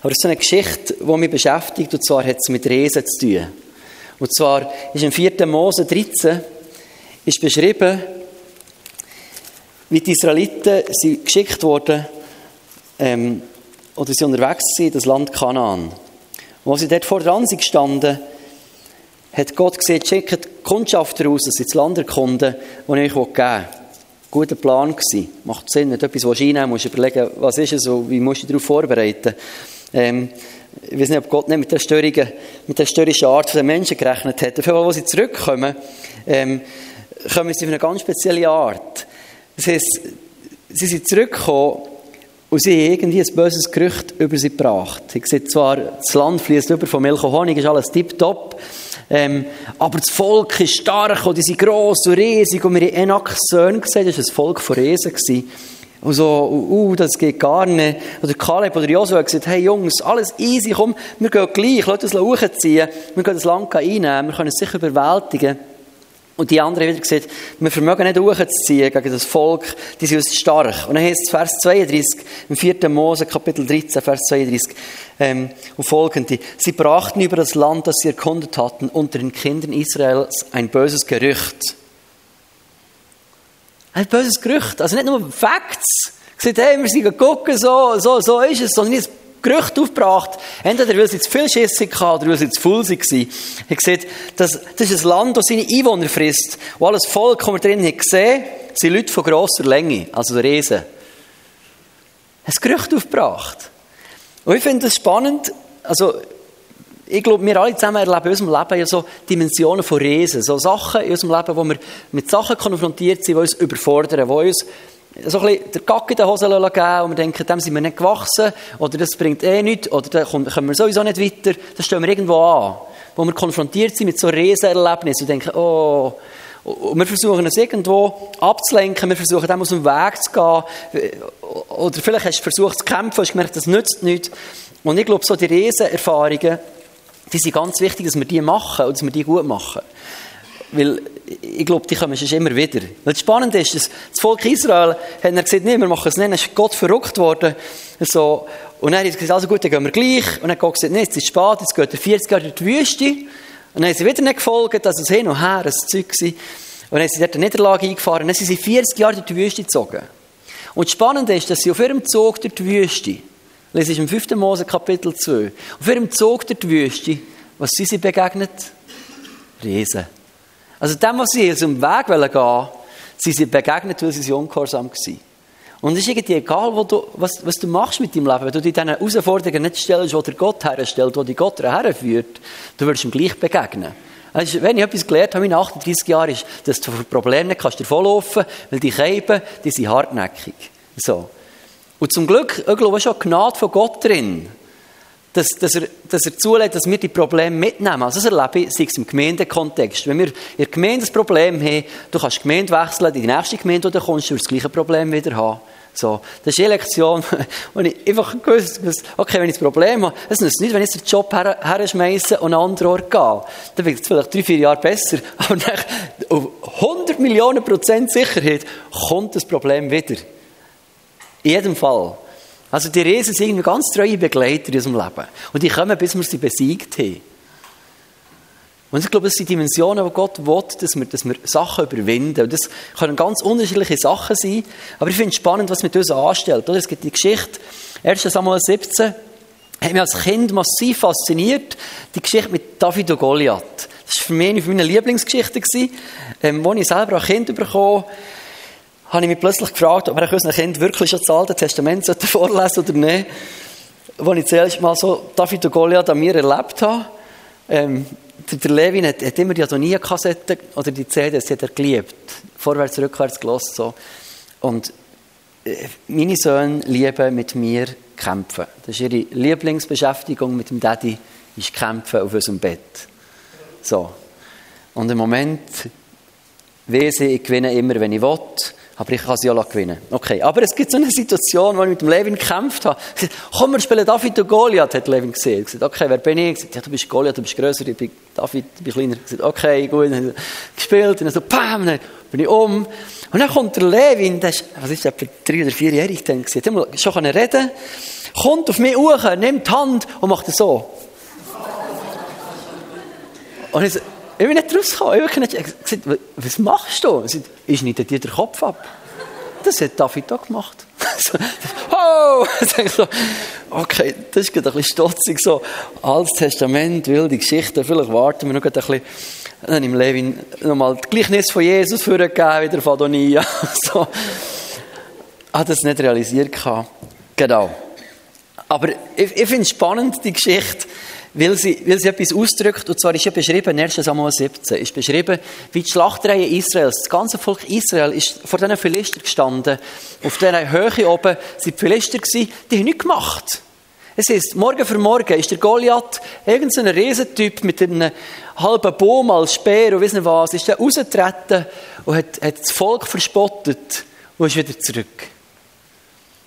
Aber es ist so eine Geschichte, die mich beschäftigt, und zwar hat es mit Riesen zu tun. Und zwar ist im 4. Mose 13 ist beschrieben, wie die Israeliten sind geschickt wurden, ähm, oder sie unterwegs sind, das Land Kanaan. Und als sie dort vor dran sind gestanden, hat Gott gesagt, schickt Kundschafter raus, dass sie das Land erkunden, das ich euch geben will. Guter Plan gewesen. Macht Sinn, wenn du etwas einnehmen musst, überlegen, was ist es und wie musst du dich darauf vorbereiten. Ähm, ich weiß nicht, ob Gott nicht mit der, störrigen, mit der störrischen Art der Menschen gerechnet hat. Dafür, als sie zurückkommen, ähm, kommen sie auf eine ganz spezielle Art. Das heisst, sie sind zurückgekommen und sie haben irgendwie ein böses Gerücht über sie gebracht. Ich sehe zwar, das Land fließt über von Milch und Honig, ist alles tipptopp, ähm, aber das Volk ist stark und die sind gross und riesig und wir haben Enaks Söhne gesehen, das war ein Volk von Riesen. Gewesen. Und so, uh, das geht gar nicht. Oder Kaleb oder Joshua hat gesagt, hey Jungs, alles easy, komm, wir gehen gleich, lass uns hochziehen, wir gehen das Land einnehmen, wir können es sicher überwältigen. Und die anderen wieder gesagt, wir vermögen nicht hochzuziehen gegen das Volk, die sind uns stark. Und dann heißt es Vers 32, im 4. Mose, Kapitel 13, Vers 32, ähm, und folgende. Sie brachten über das Land, das sie erkundet hatten, unter den Kindern Israels ein böses Gerücht. Ein böses Gerücht. Also nicht nur Facts. Gesagt, hey, wir sind gucken, so, so, so ist es, sondern ein Gerücht aufgebracht. Entweder weil sie zu viel Schiss hatten oder weil sie zu voll waren. Er gesagt, das, das ist ein Land, das seine Einwohner frisst. Und alles Volk, das wir drin haben gesehen, sind Leute von grosser Länge, also Riesen. Ein Gerücht aufgebracht. Und ich finde das spannend, also, ich glaube, wir alle zusammen erleben in unserem Leben ja so Dimensionen von Riesen. So Sachen in unserem Leben, wo wir mit Sachen konfrontiert sind, die uns überfordern, die uns so ein bisschen der Gack in den Hosen geben und wir denken, dem sind wir nicht gewachsen oder das bringt eh nichts oder da kommen wir sowieso nicht weiter. Das stellen wir irgendwo an. Wo wir konfrontiert sind mit so Riesenerlebnissen und denken, oh, und wir versuchen es irgendwo abzulenken, wir versuchen dem aus dem Weg zu gehen. Oder vielleicht hast du versucht zu kämpfen, hast gemerkt, das nützt nichts. Und ich glaube, so die Riesenerfahrungen, die sind ganz wichtig, dass wir die machen und dass wir die gut machen. Weil ich glaube, die kommen schon immer wieder. Weil das Spannende ist, dass das Volk Israel hat gesagt, nee, wir machen es nicht, dann ist Gott verrückt worden. So. Und dann hat er gesagt, also gut, dann gehen wir gleich. Und dann hat Gott gesagt, nee, jetzt ist es spät, jetzt geht er 40 Jahre in die Wüste. Und dann haben sie wieder nicht gefolgt, dass es hin und her ein Zeug war. Und dann haben sie dort eine Niederlage eingefahren. Und dann sind sie 40 Jahre durch die Wüste gezogen. Und das Spannende ist, dass sie auf ihrem Zug durch die Wüste, lese ich im 5. Mose Kapitel 2, auf ihrem Zug durch die Wüste, was sind sie begegnet? Riesen. Also dem, was sie aus dem Weg gehen wollten, sind sie begegnet, weil sie ungehorsam waren. Und es ist irgendwie egal, wo du, was, was, du machst mit deinem Leben. Wenn du dich diesen Herausforderungen nicht stellst, wo der Gott herstellt, wo die Gott herführt, du wirst ihm gleich begegnen. Also, wenn ich etwas gelernt habe in 38 Jahren, ist, dass du vor Problemen nicht kannst davonlaufen weil die Käben, die sind hartnäckig. So. Und zum Glück, ich glaube, ist auch Gnade von Gott drin dass, dass, er, dass er zulässt, dass wir die Probleme mitnehmen. Also das erlebe ich, sei es im Gemeindekontext. Wenn wir in der Gemeinde ein Problem haben, du kannst die Gemeinde wechseln, in die nächste Gemeinde, du kommst, du das gleiche Problem wieder haben. So, das ist eine Lektion, wo ich einfach gewusst okay, wenn ich das Problem habe, es nützt nicht, wenn ich den Job her, herschmeiße und an einen anderen Ort gehe. Dann wird es vielleicht drei, vier Jahre besser. Aber nach 100 Millionen Prozent Sicherheit kommt das Problem wieder. In jedem Fall. Also die Riesen sind irgendwie ganz treue Begleiter in unserem Leben. Und die kommen, bis wir sie besiegt haben. Und ich glaube, das sind Dimensionen, wo Gott will, dass wir, dass wir Sachen überwinden. Und das können ganz unterschiedliche Sachen sein. Aber ich finde es spannend, was mit uns anstellt. Es gibt die Geschichte, 1. Samuel 17, hat mich als Kind massiv fasziniert, die Geschichte mit David und Goliath. Das war für mich eine meiner Lieblingsgeschichten. Ähm, als ich selber ein Kind bekommen habe ich mich plötzlich gefragt, ob wir unseren Kind wirklich schon das Alte Testament vorlesen oder nicht. Als ich zuerst mal so David und Goliath an mir erlebt habe, ähm, der, der Levin hat, hat immer die Adonia-Kassetten oder die CDs, hat er geliebt. Vorwärts, rückwärts gelost so. Und äh, meine Söhne lieben mit mir kämpfen. Das ist ihre Lieblingsbeschäftigung mit dem Daddy, ist kämpfen auf unserem Bett. So. Und im Moment, wie sie, ich gewinne immer, wenn ich will. Aber ich kann sie auch gewinnen. Okay, aber es gibt so eine Situation, wo ich mit dem Levin gekämpft habe. Gesagt, komm, wir spielen David und Goliath, hat Levin gesehen. Ich gesagt, okay, wer bin ich? Ich gesagt, ja, du bist Goliath, du bist grösser, ich bin David, ich bin kleiner. Ich gesagt, okay, gut. Dann gespielt, und dann so, bam, dann bin ich um. Und dann kommt der Levin, der ist, was ist der, etwa drei oder vierjährig dann gewesen, hat schon reden kommt auf mich hoch, nimmt die Hand und macht es so. Und ich, ich bin nicht rausgekommen. Ich habe gesagt, was machst du? Ich sagte, ist nicht dir der Kopf ab? Das hat David auch gemacht. oh! okay, das ist ein bisschen stotzig. So, Altes Testament, wilde Geschichten. Vielleicht warten wir noch ein bisschen. Dann habe ich Levin nochmal das Gleichnis von Jesus vorgegeben, wieder von Adonia. so. Hat das nicht realisiert. Genau. Aber ich, ich finde es spannend, die Geschichte weil sie, weil sie etwas ausdrückt, und zwar ist ja beschrieben, 1. Samuel 17, ist beschrieben, wie die Schlachtreihe Israels, das ganze Volk Israel ist vor diesen Philister gestanden. Auf dieser Höhe oben sind die Philister gewesen, die haben nichts gemacht. Es ist, morgen für morgen ist der Goliath, irgendein Riesentyp mit einem halben Baum als Speer und nicht was, ist der rausgetreten und hat, hat das Volk verspottet und ist wieder zurück.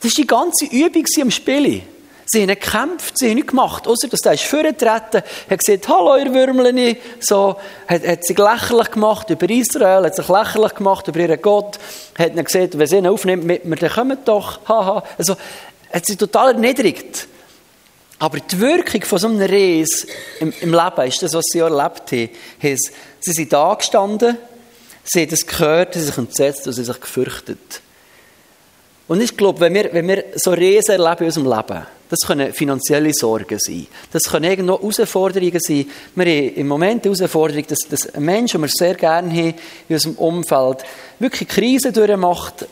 Das war die ganze Übung am Spielen. Sie haben gekämpft, sie haben nichts gemacht, außer dass der ist vorgetreten, hat gesagt, hallo ihr Würmleni, so, hat, hat sich lächerlich gemacht über Israel, hat sich lächerlich gemacht über ihren Gott, hat ihnen gesagt, wenn sie ihn aufnimmt mit mir, dann kommt doch, haha. Also, hat sie total erniedrigt. Aber die Wirkung von so einem Reis im, im Leben ist das, was sie erlebt haben. Sie sind da gestanden, sie haben das gehört, sie haben sich entsetzt und sie sich gefürchtet. Und ich glaube, wenn wir, wenn wir so Riesen erleben in unserem Leben, das können finanzielle Sorgen sein. Das können irgendwo Herausforderungen sein. Wir haben im Moment die Herausforderung, dass, dass ein Mensch, den wir sehr gerne haben in unserem Umfeld, wirklich Krisen durchmacht,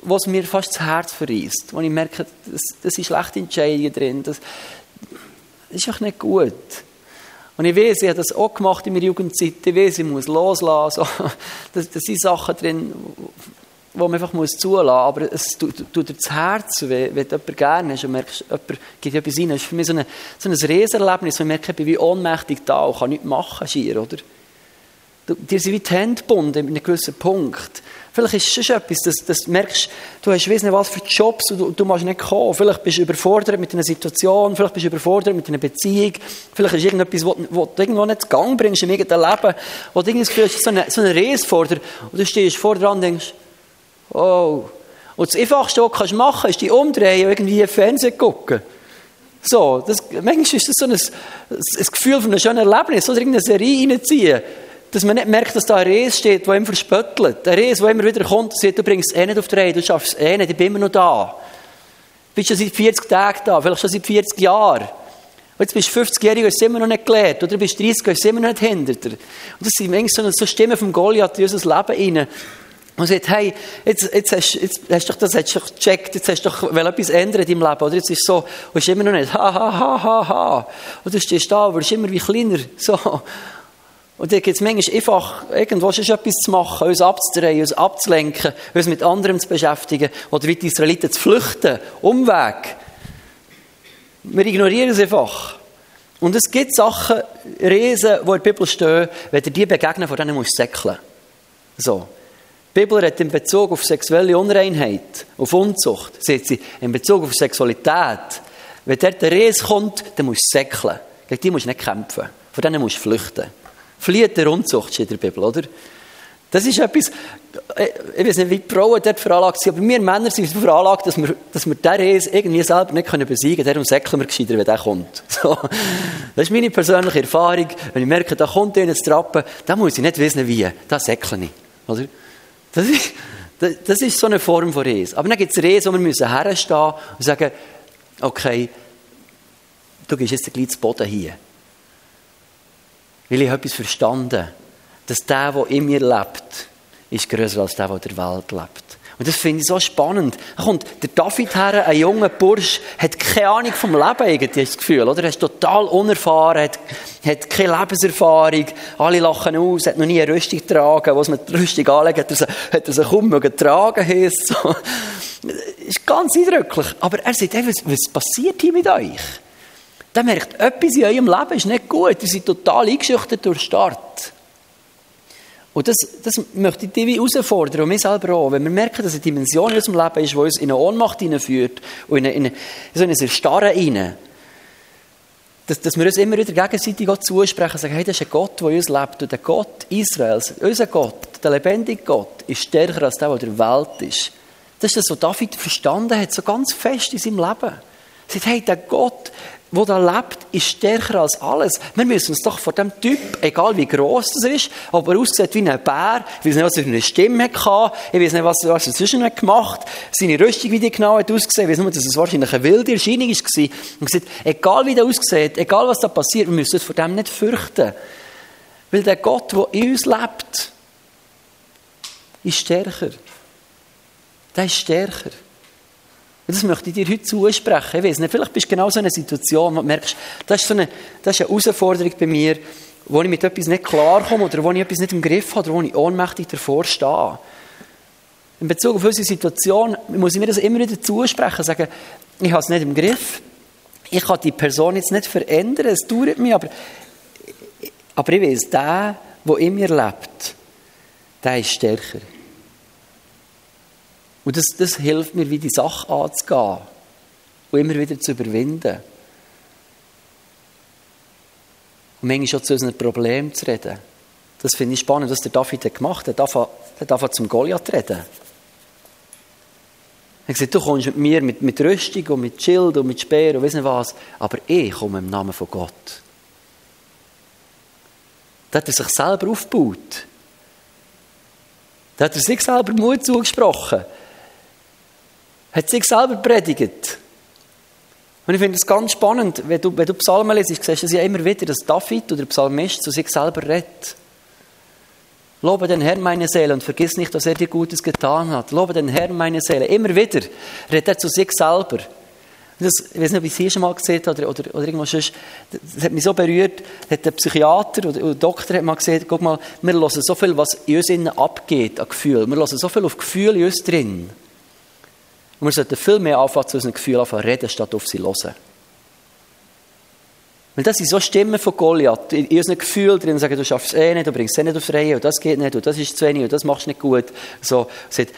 was mir fast das Herz verreist. Wo ich merke, das, das sind schlechte Entscheidungen drin. Das, das ist einfach nicht gut. Und ich weiß, ich habe das auch gemacht in meiner Jugendzeit. Ich weiß, ich muss loslassen. Da sind Sachen drin, wo man einfach muss zulassen muss. Aber es tut, dir das Herz wenn, wenn du jemanden gerne hast und merkst, jemand gibt etwas rein. Das ist für mich so, eine, so ein Riesenerlebnis, wo ich merke, ich bin wie ohnmächtig da und kann nichts machen, schier, oder? Dir sind wie die Hände gebunden in einem gewissen Punkt. Vielleicht ist es schon etwas, dass, dass du merkst, du hast weiss nicht was für Jobs und du, du musst nicht kommen. Vielleicht bist du überfordert mit einer Situation, vielleicht bist du überfordert mit einer Beziehung, vielleicht ist irgendetwas, was du irgendwo nicht in Gang bringst in irgendeinem Leben, wo du irgendwie das Gefühl hast, so eine, so eine Reise vor und du stehst vor dran und denkst, Oh. Und das Einfachste, was du machen kannst, ist dich umdrehen und irgendwie Fernsehen gucken. So, das, manchmal ist das so ein, ein Gefühl von einem schönen Erlebnis, oder irgendeine Serie reinziehen, dass man nicht merkt, dass da ein Ries steht, der ihm verspöttelt. Ein Ries, der immer wieder kommt und sagt, du bringst es eh nicht auf die Reihe, du schaffst es eh nicht, ich bin immer noch da. Du bist schon seit 40 Tagen da, vielleicht schon seit 40 Jahren. Und jetzt bist du 50-jährig und hast es immer noch nicht gelernt. Oder du bist 30 und hast es immer noch nicht hinter dir. Und das sind manchmal so Stimmen vom Goliath in unser Leben rein. Und sagt, hey, jetzt, jetzt, hast, jetzt hast du das hast du gecheckt, jetzt hast du doch etwas ändern in deinem Leben, oder? Jetzt ist so, und es ist immer noch nicht, ha, ha, ha, ha, ha. Und du stehst da, aber es ist immer wie kleiner, so. Und da gibt es manchmal einfach, irgendwo schon etwas zu machen, uns abzudrehen, uns abzulenken, uns mit anderem zu beschäftigen, oder wie die Israeliten zu flüchten, Umweg. Wir ignorieren es einfach. Und es gibt Sachen, Riesen, die in der Bibel stehen, wenn dir die begegnen, von denen musst du säckeln. So. Die Bibel hat in Bezug auf sexuelle Unreinheit, auf Unzucht, sagt sie, in Bezug auf Sexualität, wenn dort der Ries kommt, dann musst du säckeln. Gegen die musst du nicht kämpfen. Von denen musst du flüchten. Flieht der Unzucht, steht in der Bibel, oder? Das ist etwas, äh, ich weiß nicht, wie die Frauen dort veranlagt sind, aber wir Männer sind veranlagt, dass wir, dass wir den Ries irgendwie selber nicht können besiegen können. Darum säckeln wir gescheiter, wenn der kommt. So. Das ist meine persönliche Erfahrung. Wenn ich merke, da kommt einer zu trappen, dann muss ich nicht wissen, wie. Da säckle ich. Oder? Das ist, das ist so eine Form von Res. Aber dann gibt es Res, wo wir müssen herstehen und sagen, okay, du gehst jetzt gleich zu Boden hier. Weil ich etwas verstanden, dass der, der in mir lebt, ist größer als der, der in der Welt lebt. Und das finde ich so spannend. Kommt der David her, ein junger Bursch, hat keine Ahnung vom Leben irgendwie, das Gefühl, oder? Er ist total unerfahren, hat, hat keine Lebenserfahrung, alle lachen aus, hat noch nie eine Rüstung getragen, was man die Rüstung anlegt, hat er sie, hat er sie kaum mögen tragen, heisst so. Ist ganz eindrücklich. Aber er sagt, hey, was, was passiert hier mit euch? Der merkt, etwas in eurem Leben ist nicht gut, ihr seid total eingeschüchtert durch Start. Und das, das möchte ich dich herausfordern und mich selber auch. Wenn wir merken, dass eine Dimension in unserem Leben ist, die uns in eine Ohnmacht hineinführt und in, eine, in, eine, so in ein Erstarren hinein, dass, dass wir uns immer wieder gegenseitig auch zusprechen und sagen, hey, das ist ein Gott, der uns lebt. Und der Gott Israels, unser Gott, der lebendige Gott, ist stärker als der, der der Welt ist. Das ist das, was David verstanden hat, so ganz fest in seinem Leben. Er sagt, hey, der Gott, der da lebt, ist stärker als alles. Wir müssen uns doch vor dem Typ, egal wie gross das ist, ob er aussieht wie ein Bär, ich weiß nicht, was er für eine Stimme hatte, ich weiß nicht, was, er zwischen gemacht hat, seine Rüstung, wie die genau hat ausgesehen, ich weiß nur, dass es wahrscheinlich eine wilde Erscheinung war. Und gesagt, egal wie der aussieht, egal was da passiert, wir müssen uns vor dem nicht fürchten. Weil der Gott, der in uns lebt, ist stärker. Der ist stärker. Und das möchte ich dir heute zusprechen. Ich weiß nicht, vielleicht bist du genau so in einer Situation, wo du merkst, das ist, so eine, das ist eine Herausforderung bei mir, wo ich mit etwas nicht klarkomme oder wo ich etwas nicht im Griff habe oder wo ich ohnmächtig davor stehe. In Bezug auf unsere Situation muss ich mir das immer wieder zusprechen, sagen, ich habe es nicht im Griff, ich kann die Person jetzt nicht verändern, es dauert mir, aber, aber ich weiß, der, der in mir lebt, der ist stärker. Und das, das hilft mir, wie die Sache anzugehen und immer wieder zu überwinden. Und manchmal schon zu unseren Problemen zu reden. Das finde ich spannend, was der David gemacht hat. Er hat angefangen zum Goliath reden. Er hat gesagt, du kommst mit mir mit, mit Rüstung und mit Schild und mit Speer und weiss nicht was, aber ich komme im Namen von Gott. Da hat er sich selber aufgebaut. Da hat er sich selber Mut zugesprochen hat sich selber predigt. Und ich finde es ganz spannend, wenn du, wenn du Psalmen liest, siehst du ja immer wieder, dass David oder Psalmist zu sich selber redet. Lobe den Herrn meine Seele und vergiss nicht, was er dir Gutes getan hat. Lobe den Herrn meine Seele. Immer wieder redet er zu sich selber. Das, ich weiß nicht, ob ich es hier schon mal gesehen habe oder, oder, oder irgendwas sonst. Das hat mich so berührt. Hat der Psychiater oder, der Doktor hat mal gesagt, guck mal, wir hören so viel, was in uns innen abgeht an Gefühl. Wir hören so viel auf Gefühl in uns drin. Und wir sollten viel mehr anfangen, zu unseren Gefühlen anfangen reden, statt auf sie hören. Weil das sind so Stimmen von Goliath, in unseren Gefühlen drin sagen, du schaffst es eh nicht, du bringst es eh nicht aufs Reihe, und das geht nicht, und das ist zu wenig, und das machst du nicht gut. So, sagt,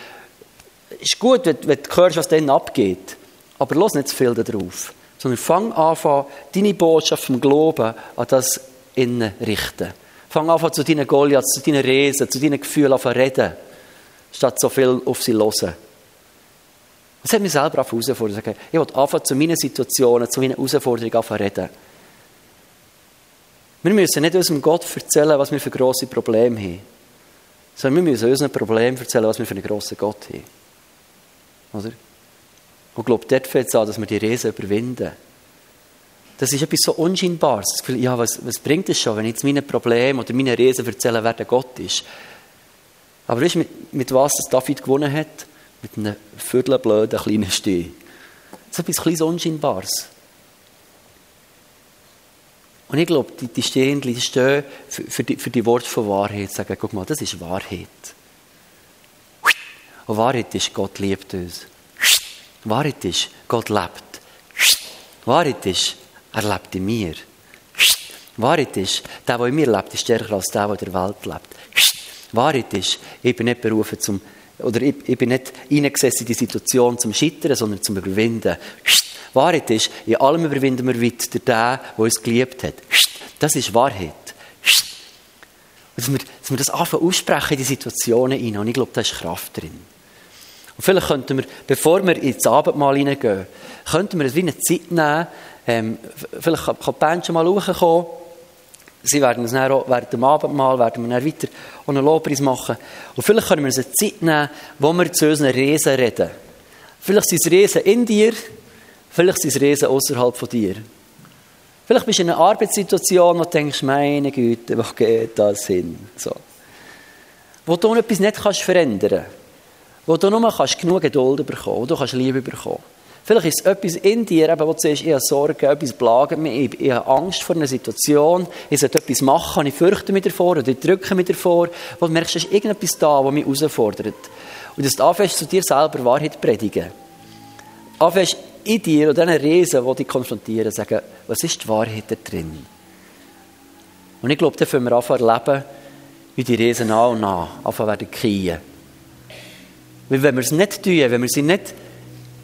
ist gut, wenn, wenn du hörst, was dann abgeht, aber los nicht zu viel darauf, sondern fang an, deine Botschaft vom Glauben an das innen richten. Fang an, zu deinen Goliaths, zu deinen Resen, zu deinen Gefühlen an reden, statt so viel auf sie hören. Das hat mich selber auch herausfordert. Ich will anfangen, zu meinen Situationen, zu meinen Herausforderungen anfangen reden. Wir müssen nicht unserem Gott erzählen, was wir für grosse Probleme haben. Sondern wir müssen unseren Problemen erzählen, was wir für einen grossen Gott haben. Oder? Und ich glaube, dort fängt es an, dass wir die Riesen überwinden. Das ist etwas so Unscheinbares. Das Gefühl, ja, was, was bringt es schon, wenn ich jetzt meine Probleme oder meine Riesen erzähle, wer der Gott ist? Aber weißt du, mit, mit was das David gewonnen hat? Mit einem viertelblöden kleinen Stehen. So etwas kleines Unscheinbares. Und ich glaube, die, die Stehenden stehen für, für, die, für die Worte von Wahrheit. Sagen, guck mal, das ist Wahrheit. Und Wahrheit ist, Gott liebt uns. Wahrheit ist, Gott lebt. Wahrheit ist, er lebt in mir. Wahrheit ist, der, der in mir lebt, ist stärker als der, der in der Welt lebt. Wahrheit ist, ich bin nicht berufen zum oder ich, ich bin nicht eingesessen in die Situation zum Scheitern, sondern zum Überwinden. Wahrheit ist, in allem überwinden wir weiter den, der uns geliebt hat. Das ist Wahrheit. Dass wir, dass wir das anfangen aussprechen in die Situationen hinein. Und ich glaube, da ist Kraft drin. Und vielleicht könnten wir, bevor wir ins Abendmahl hineingehen, könnten wir es wie eine Zeit nehmen, ähm, vielleicht kann die Band schon mal hochkommen, Sie werden es dann auch während dem Abendmahl werden wir dann weiter einen Lobpreis machen. Und vielleicht können wir uns eine Zeit nehmen, wo wir zu unseren Riesen reden. Vielleicht sind es Riesen in dir, vielleicht sind es Riesen außerhalb von dir. Vielleicht bist du in einer Arbeitssituation, wo du denkst, meine Güte, wo geht das hin? So. Wo du etwas nicht kannst verändern kannst. Wo du nur kannst genug Geduld bekommen wo du kannst Liebe bekommen Vielleicht ist es etwas in dir, eben, wo du siehst, ich habe Sorgen, etwas plagt mich, ich, habe Angst vor einer Situation, ich sollte etwas machen, ich fürchte mich davor oder ich drücke mich davor, wo du merkst, es ist irgendetwas da, das mich herausfordert. Und dass du anfängst, zu dir selber Wahrheit predigen. Anfängst in dir und diesen Riesen, die dich konfrontieren, sagen, was ist die Wahrheit da drin? Und ich glaube, dann können wir anfangen erleben, wie die Riesen nach und nach anfangen werden kriegen. Weil wenn wir es nicht tun, wenn wir sie nicht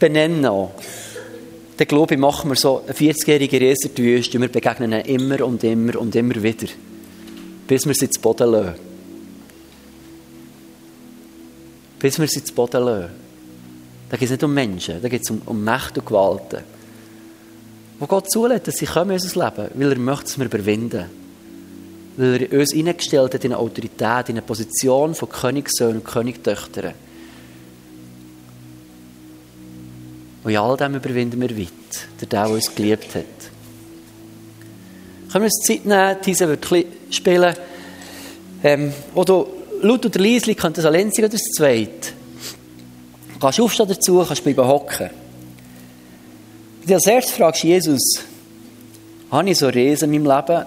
benennen auch. Dann glaube machen wir so eine 40-jährige Resertwüste und wir begegnen ihnen immer und immer und immer wieder. Bis wir sie zu Boden lassen. Bis wir sie zu Boden lassen. Da geht es nicht um Menschen, da geht es um, um Macht und Gewalten. Wo Gott zulässt, dass sie kommen in unser Leben, weil er möchte, dass wir überwinden. Weil er uns hineingestellt hat in eine Autorität, in eine Position von Königssöhnen und Königtöchtern. Und in all dem überwinden wir weit, der, der uns geliebt hat. Können wir uns Zeit nehmen, diese wird spielen. Ähm, oder laut oder leise, könnt das allein sein oder das zweit. Du kannst aufstehen dazu, kannst bleiben hocken. Und als erstes fragst Jesus, habe ich so Riesen in meinem Leben,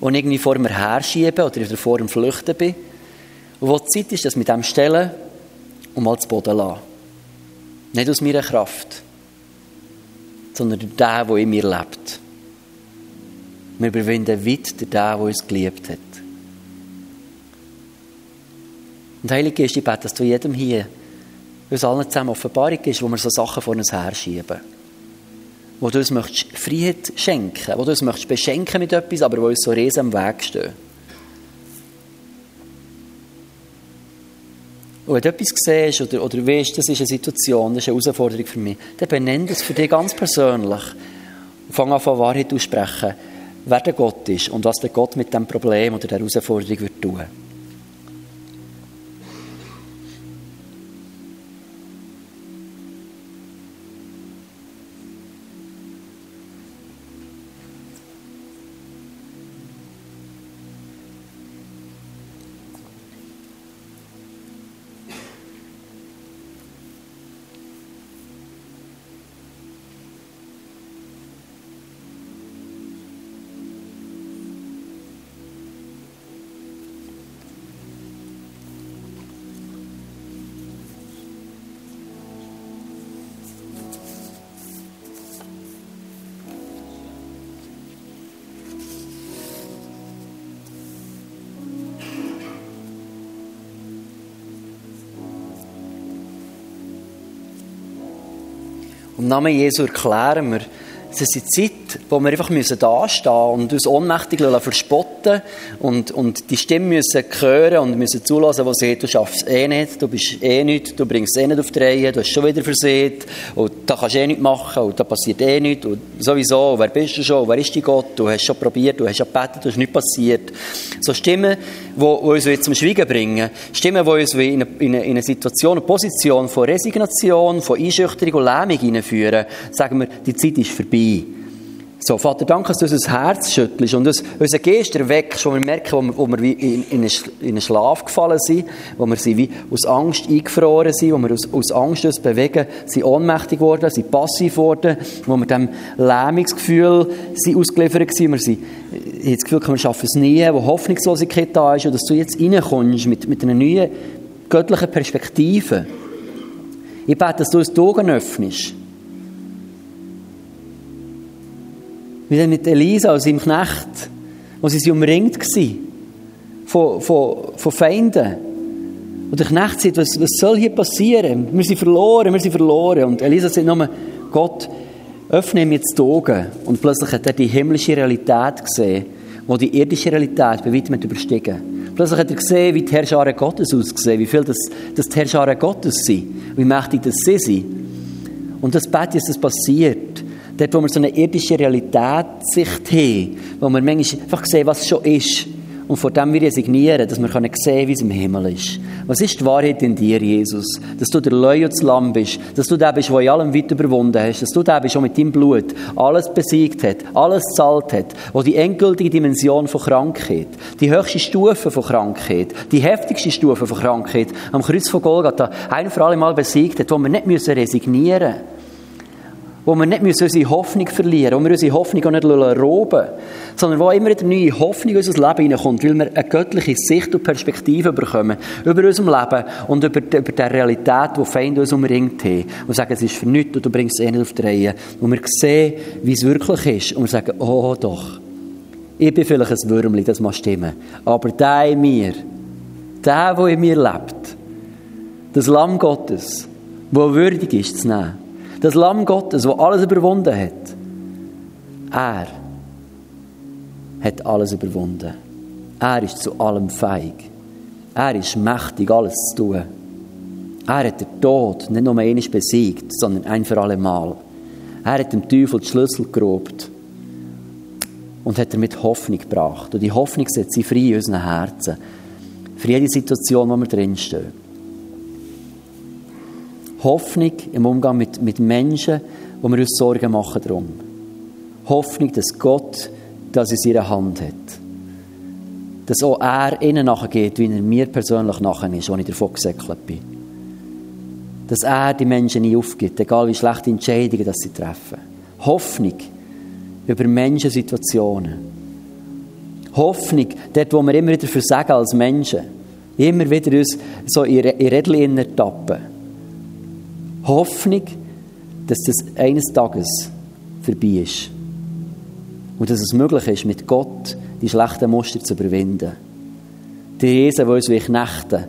ich irgendwie vor mir herschiebe oder vor dem Flüchten bin? Und wo die Zeit ist, dass mit dem stellen und mal zu Boden lassen. Nicht aus meiner Kraft, sondern durch den, der in mir lebt. Wir überwinden weit durch den, der uns geliebt hat. Und Heilige Geist, ich bete, dass du jedem hier, uns allen zusammen Offenbarung gibst, wo wir so Sachen vor uns herschieben. Wo du uns möchtest Freiheit schenken, wo du uns möchtest beschenken mit etwas, aber wo uns so riesen am Weg stehen. Und wenn du etwas siehst oder, oder weißt, das ist eine Situation, das ist eine Herausforderung für mich, dann benenn das für dich ganz persönlich. Und fang an, von Wahrheit aussprechen, wer der Gott ist und was der Gott mit dem Problem oder der Herausforderung wird tun. Im Namen Jesu erklären wir, es ist eine Zeit, wo wir einfach müssen dastehen und uns ohnmächtig verspotten und, und die Stimme müssen hören und müssen zulassen, die sagt, du schaffst eh nicht, du bist eh nicht, du bringst eh nicht auf die Reihe, du hast schon wieder versehen und da kannst du eh nichts machen und da passiert eh nichts und sowieso, wer bist du schon, wer ist dein Gott, du hast schon probiert, du hast schon gebetet, du hast nichts passiert. So Stimmen, die, uns zum Schweigen bringen, Stimmen, die uns in eine, in eine Situation, eine Position von Resignation, von Einschüchterung und Lähmung hineinführen, sagen wir, die Zeit ist vorbei. So, Vater, danke, dass du unser Herz schüttelst und uns unseren Geist erweckst, wo wir merken, wo wir, wo wir wie in, in, einen Schlaf gefallen sind, wo wir sie wie aus Angst eingefroren sind, wo wir aus, aus Angst uns bewegen, sind ohnmächtig geworden, sind passiv geworden, wo wir dem Lähmungsgefühl sind ausgeliefert sind, wir sind, ich habe das Gefühl, wir schaffen es nie, wo Hoffnungslosigkeit da ist und dass du jetzt reinkommst mit, mit einer neuen göttlichen Perspektive. Ich bete, dass du uns die Augen öffnest Wie dann mit Elisa und seinem Knecht, wo sie umringt waren von, von, von Feinden. Und der Knecht sagt, was, was soll hier passieren? Wir sind verloren, wir sind verloren. Und Elisa sagt nur, Gott, öffne ihm jetzt die Augen. Und plötzlich hat er die himmlische Realität gesehen, wo die irdische Realität bei weitem überstiegen. Plötzlich hat er gesehen, wie die Herrscharen Gottes aussehen, wie viel das, das die Herrscharen Gottes sind, wie mächtig das sie sind. Und das Bett ist das passiert. Dort, wo wir so eine irdische Realitätssicht haben, wo wir manchmal einfach sehen, was schon ist. Und vor dem wir resignieren, dass wir sehen können, wie es im Himmel ist. Was ist die Wahrheit in dir, Jesus? Dass du der Leu und Lamm bist. Dass du der bist, der in allem weit überwunden hast. Dass du der bist, der mit deinem Blut alles besiegt hat, alles zahlt hat. Wo die endgültige Dimension von Krankheit, die höchste Stufe von Krankheit, die heftigste Stufe von Krankheit am Kreuz von Golgatha ein für alle Mal besiegt hat, wo wir nicht resignieren müssen wo wir nicht unsere Hoffnung verlieren wo wir unsere Hoffnung auch nicht roben sondern wo immer wieder neue Hoffnung in unser Leben hineinkommt, weil wir eine göttliche Sicht und Perspektive bekommen über unser Leben und über, die, über die Realität, die Feinde uns umringt haben. Und sagen, es ist für nichts und du bringst es eh nicht auf die Reihe. Und wir sehen, wie es wirklich ist. Und wir sagen, oh doch, ich bin vielleicht ein Würmli, das mag stimmen. Aber der in mir, der, der in mir lebt, das Lamm Gottes, wo würdig ist zu nehmen, das Lamm Gottes, das alles überwunden hat. Er hat alles überwunden. Er ist zu allem feig. Er ist mächtig, alles zu tun. Er hat den Tod nicht nur einmal besiegt, sondern ein für alle Mal. Er hat dem Teufel die Schlüssel gerobt und hat damit Hoffnung gebracht. Und die Hoffnung setzt sie frei in unseren Herzen. Für jede Situation, wo wir drinstehen. Hoffnung im Umgang mit, mit Menschen, wo wir uns Sorgen machen darum. Hoffnung, dass Gott das in seiner Hand hat. Dass auch er ihnen nachgeht, wie er mir persönlich nachher ist, als ich davon gesäckelt bin. Dass er die Menschen nie aufgibt, egal wie schlechte Entscheidungen dass sie treffen. Hoffnung über Menschensituationen. Hoffnung, dort, wo wir immer wieder versagen als Menschen. Immer wieder uns so in Rädchen tappen. Hoffnung, dass das eines Tages vorbei ist. Und dass es möglich ist, mit Gott die schlechten Muster zu überwinden. Die Riesen, die uns knechten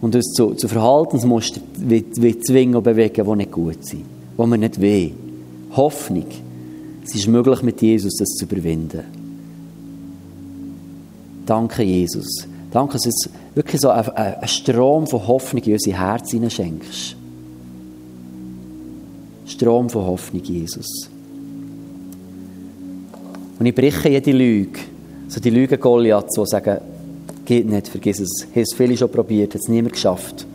und uns zu, zu Verhaltensmustern wie, wie zwingen und bewegen, die nicht gut sind, die wir nicht weh. Hoffnung. Es ist möglich, mit Jesus das zu überwinden. Danke, Jesus. Danke, dass du wirklich so einen Strom von Hoffnung in unser Herz schenkst. Strom von Hoffnung, Jesus. Und ich breche jede Lüge, so die Lüge Goliaths, die sagen, geht nicht, vergiss es. Haben es viele schon probiert, hat es niemand geschafft.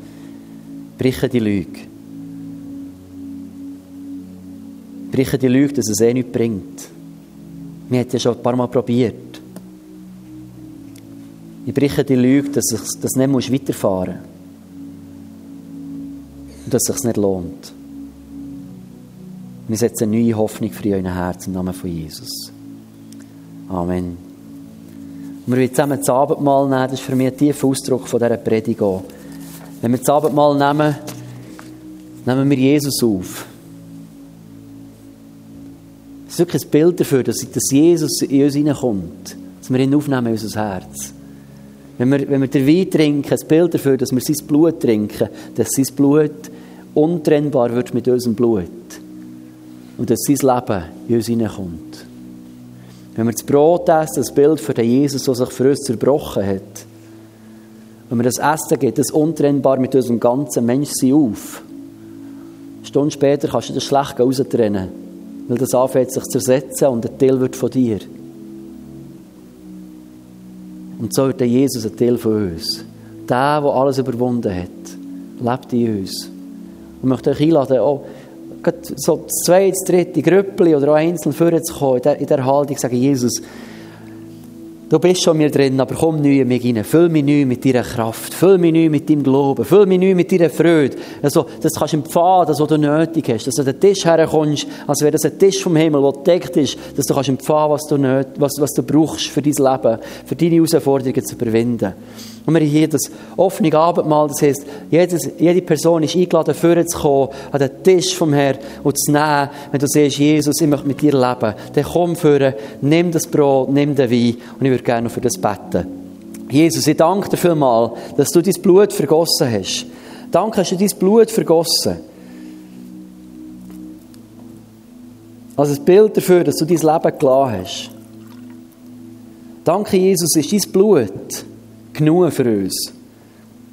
Breche die Lüge. Breche die Lüge, dass es eh nichts bringt. Wir haben ja schon ein paar Mal probiert. Ich breche die Lüge, dass ich das nicht weiterfahren muss. Und dass es sich nicht lohnt. Wir setzen eine neue Hoffnung für euer Herz im Namen von Jesus. Amen. Und wir wollen zusammen das Abendmahl nehmen. Das ist für mich ein tiefer Ausdruck von dieser Predigt. Wenn wir das Abendmahl nehmen, nehmen wir Jesus auf. Das ist wirklich ein Bild dafür, dass, Jesus in uns hineinkommt. Dass wir ihn aufnehmen in unser Herz. Wenn wir, wenn wir den Wein trinken, ein Bild dafür, dass wir sein Blut trinken, dass sein Blut untrennbar wird mit unserem Blut und dass sein Leben in uns hineinkommt. Wenn wir das Brot essen, das Bild für den Jesus, der sich für uns zerbrochen hat, wenn wir das Essen geht, das untrennbar mit unserem ganzen Menschsein auf. Stunden später kannst du das schlecht raustrennen, weil das anfängt sich zu zersetzen und ein Teil wird von dir. Und so wird der Jesus ein Teil von uns. Der, der alles überwunden hat, lebt in uns. Und ich möchte euch einladen, auch so das zweite, das dritte Grüppli oder auch einzeln vorzukommen, in dieser Haltung sagen, Jesus, du bist schon mir drin, aber komm neu in mich rein. Füll mich neu mit deiner Kraft. Füll mich neu mit deinem Glauben. Füll mich neu mit deiner Freude. Also, das kannst du empfangen, das, was du nötig hast. Dass du an den Tisch herkommst, als wäre das ein Tisch vom Himmel, der deckt ist, dass du kannst empfangen, was du, nöt, was, was du brauchst für dein Leben, für deine Herausforderungen zu überwinden. Und wir haben hier das offene Abendmahl, das heisst, jedes, jede Person ist eingeladen, vorzukommen, an den Tisch vom Herrn und zu nehmen, wenn du siehst, Jesus, ich möchte mit dir leben. Dann komm vor, nimm das Brot, nimm den Wein und ich würde gerne für das beten. Jesus, ich danke dir vielmals, dass du dein Blut vergossen hast. Danke, hast du dein Blut vergossen. Als ein Bild dafür, dass du dein Leben gelassen hast. Danke, Jesus, ist dein Blut genug für uns.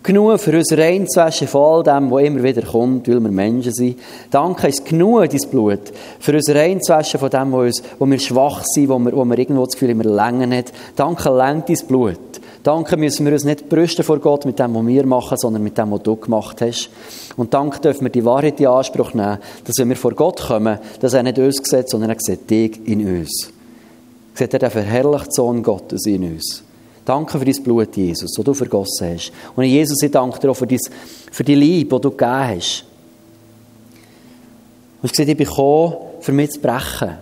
Genug für uns reinzuwaschen von all dem, was immer wieder kommt, weil wir Menschen sind. Danke ist genug, dein Blut, für uns reinzuwaschen von dem, wo, uns, wo wir schwach sind, wo wir, wo wir irgendwo das Gefühl immer länger nicht. Danke, lenkt dein Blut. Danke müssen wir uns nicht brüsten vor Gott mit dem, was wir machen, sondern mit dem, was du gemacht hast. Und danke dürfen wir die Wahrheit in Anspruch nehmen, dass wenn wir vor Gott kommen, dass er nicht uns sieht, sondern er sieht dich in uns. Er sieht den verherrlichten Sohn Gottes in uns. Danke für dein Blut, Jesus, das du vergossen hast. Und Jesus, ich danke dir auch für, dein, für die Liebe, die du gegeben hast. Und ich gesagt, ich bin gekommen, für mich zu brechen.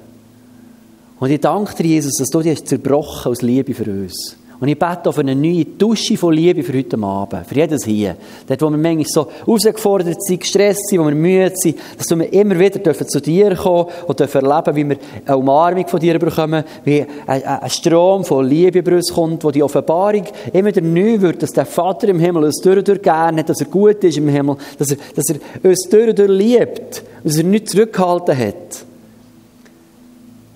Und ich danke dir, Jesus, dass du dich zerbrochen aus Liebe für uns. Und ich bete auf eine neue Dusche von Liebe für heute Abend. Für jedes hier. Dort, wo wir manchmal so herausgefordert sind, gestresst sind, wo wir müde sind, dass wir immer wieder dürfen zu dir kommen und dürfen erleben, wie wir eine Umarmung von dir bekommen, wie ein, Strom von Liebe über uns kommt, wo die Offenbarung immer wieder neu wird, dass der Vater im Himmel uns durch und durch gerne hat, dass er gut ist im Himmel, dass er, dass er uns durch und durch liebt, dass er nichts zurückgehalten hat.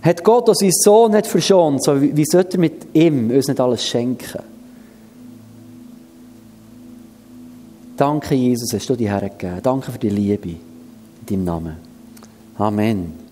Hat Gott uns seinen Sohn nicht verschont, so wie sollte er mit ihm uns nicht alles schenken? Danke, Jesus, hast du dich hergegeben. Danke für die Liebe in deinem Namen. Amen.